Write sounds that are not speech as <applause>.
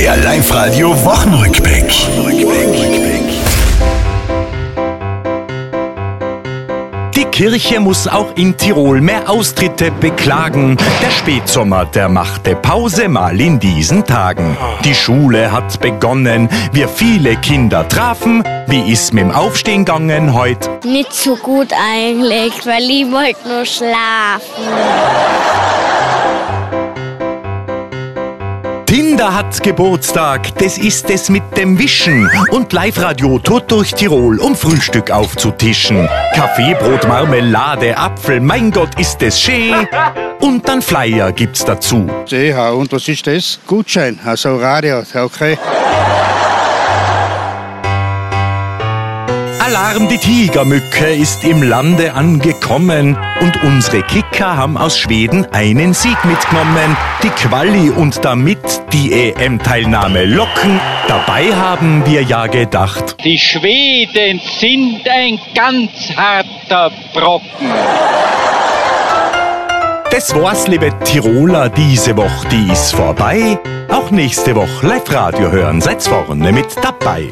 Der Live-Radio Wochenrückblick. Die Kirche muss auch in Tirol mehr Austritte beklagen. Der Spätsommer, der machte Pause mal in diesen Tagen. Die Schule hat begonnen, wir viele Kinder trafen. Wie ist mit dem Aufstehen gegangen heut? Nicht so gut eigentlich, weil ich wollte nur schlafen. Tinder hat Geburtstag, das ist es mit dem Wischen. Und Live-Radio tut durch Tirol, um Frühstück aufzutischen. Kaffee, Brot, Marmelade, Apfel, mein Gott, ist es schön. <laughs> Und dann Flyer gibt's dazu. Ja, und was ist das? Gutschein, also Radio, okay. Alarm, die Tigermücke ist im Lande angekommen und unsere Kicker haben aus Schweden einen Sieg mitgenommen. Die Quali und damit die EM-Teilnahme locken. Dabei haben wir ja gedacht. Die Schweden sind ein ganz harter Brocken. Das war's, liebe Tiroler, diese Woche, die ist vorbei. Auch nächste Woche Live-Radio hören, seid vorne mit dabei.